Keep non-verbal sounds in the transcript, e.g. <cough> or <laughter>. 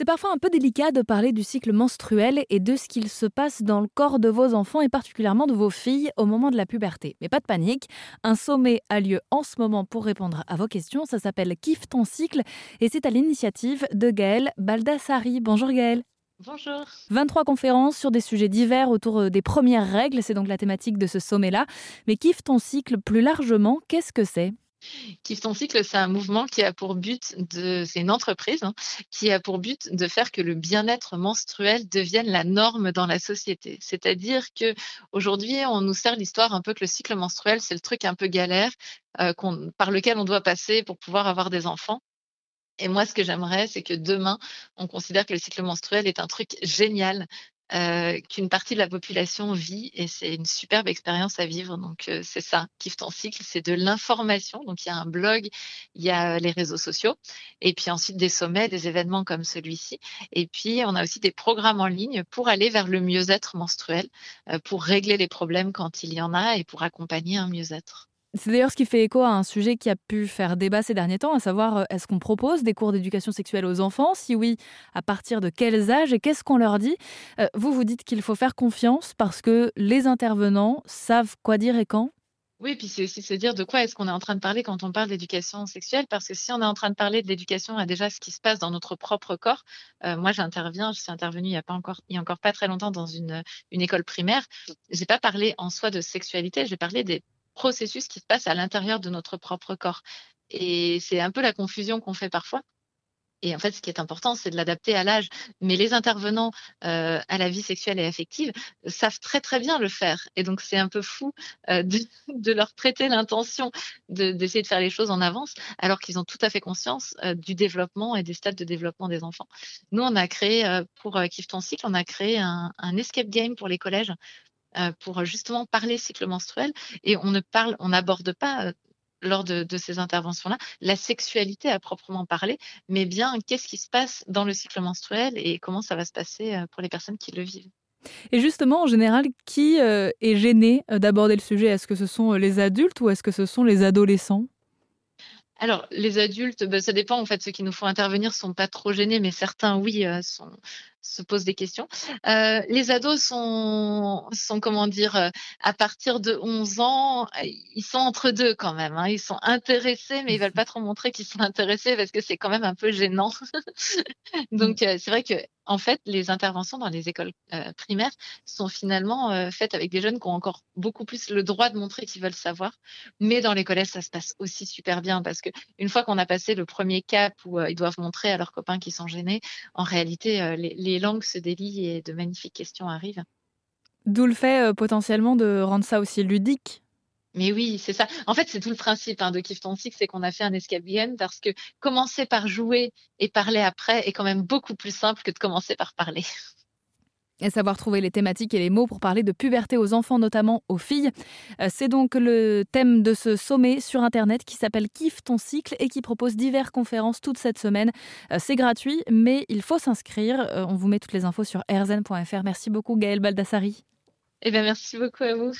C'est parfois un peu délicat de parler du cycle menstruel et de ce qu'il se passe dans le corps de vos enfants et particulièrement de vos filles au moment de la puberté. Mais pas de panique, un sommet a lieu en ce moment pour répondre à vos questions. Ça s'appelle Kiffe ton cycle et c'est à l'initiative de Gaëlle Baldassari. Bonjour Gaëlle. Bonjour. 23 conférences sur des sujets divers autour euh, des premières règles, c'est donc la thématique de ce sommet-là. Mais kiffe ton cycle plus largement, qu'est-ce que c'est? Kiffe ton cycle, c'est un mouvement qui a pour but de, c'est une entreprise hein, qui a pour but de faire que le bien-être menstruel devienne la norme dans la société. C'est-à-dire que aujourd'hui, on nous sert l'histoire un peu que le cycle menstruel, c'est le truc un peu galère euh, par lequel on doit passer pour pouvoir avoir des enfants. Et moi, ce que j'aimerais, c'est que demain, on considère que le cycle menstruel est un truc génial euh, qu'une partie de la population vit et c'est une superbe expérience à vivre. Donc euh, c'est ça, Kiffe ton cycle, c'est de l'information. Donc il y a un blog, il y a les réseaux sociaux et puis ensuite des sommets, des événements comme celui-ci. Et puis on a aussi des programmes en ligne pour aller vers le mieux-être menstruel, euh, pour régler les problèmes quand il y en a et pour accompagner un mieux-être. C'est d'ailleurs ce qui fait écho à un sujet qui a pu faire débat ces derniers temps, à savoir euh, est-ce qu'on propose des cours d'éducation sexuelle aux enfants? Si oui, à partir de quels âges? Et qu'est-ce qu'on leur dit? Euh, Vous, vous dites qu'il faut faire confiance parce que les intervenants savent quoi dire et quand? Oui, puis c'est aussi se dire de quoi est-ce qu'on est en train de parler quand on parle d'éducation sexuelle, parce que si on est en train de parler de l'éducation à déjà ce qui se passe dans notre propre corps, euh, moi j'interviens, je suis intervenue il y a pas encore, il y a encore pas très longtemps dans une, une école primaire. J'ai pas parlé en soi de sexualité, j'ai parlé des processus qui se passe à l'intérieur de notre propre corps. Et c'est un peu la confusion qu'on fait parfois. Et en fait, ce qui est important, c'est de l'adapter à l'âge. Mais les intervenants euh, à la vie sexuelle et affective savent très très bien le faire. Et donc, c'est un peu fou euh, de, <laughs> leur prêter l'intention d'essayer de, faire les choses en avance, alors qu'ils ont tout à fait conscience euh, du développement et des stades de développement des enfants. Nous, on a créé, pour Kiff ton cycle, on a créé un, un escape game pour les collèges pour justement parler cycle menstruel et on ne parle, on n'aborde pas euh, lors de, ces interventions-là la sexualité à proprement parler, mais bien qu'est-ce qui se passe dans le cycle menstruel et comment ça va se passer euh, pour les personnes qui le vivent. Et justement, en général, qui est gêné d'aborder le sujet? Est-ce que ce sont les adultes ou est-ce que ce sont les adolescents? Alors, les adultes, ben, ça dépend. En fait, ceux qui nous font intervenir sont pas trop gênés, mais certains, oui, sont, se posent des questions. Euh, les ados sont, sont, comment dire, euh, à partir de 11 ans, ils sont entre deux quand même. Hein. Ils sont intéressés, mais ils veulent <laughs> pas trop montrer qu'ils sont intéressés parce que c'est quand même un peu gênant. <laughs> Donc, euh, c'est vrai que en fait, les interventions dans les écoles primaires sont finalement faites avec des jeunes qui ont encore beaucoup plus le droit de montrer qu'ils veulent savoir. Mais dans les collèges, ça se passe aussi super bien parce que une fois qu'on a passé le premier cap où ils doivent montrer à leurs copains qu'ils sont gênés, en réalité, les, les langues se délient et de magnifiques questions arrivent. D'où le fait euh, potentiellement de rendre ça aussi ludique. Mais oui, c'est ça. En fait, c'est tout le principe hein, de Kiff ton c'est qu'on a fait un escape game parce que commencer par jouer et parler après est quand même beaucoup plus simple que de commencer par parler. <laughs> et savoir trouver les thématiques et les mots pour parler de puberté aux enfants, notamment aux filles. Euh, c'est donc le thème de ce sommet sur Internet qui s'appelle Kiffe ton cycle et qui propose diverses conférences toute cette semaine. Euh, c'est gratuit, mais il faut s'inscrire. Euh, on vous met toutes les infos sur rzn.fr. Merci beaucoup Gaëlle Baldassari. Eh bien, merci beaucoup à vous.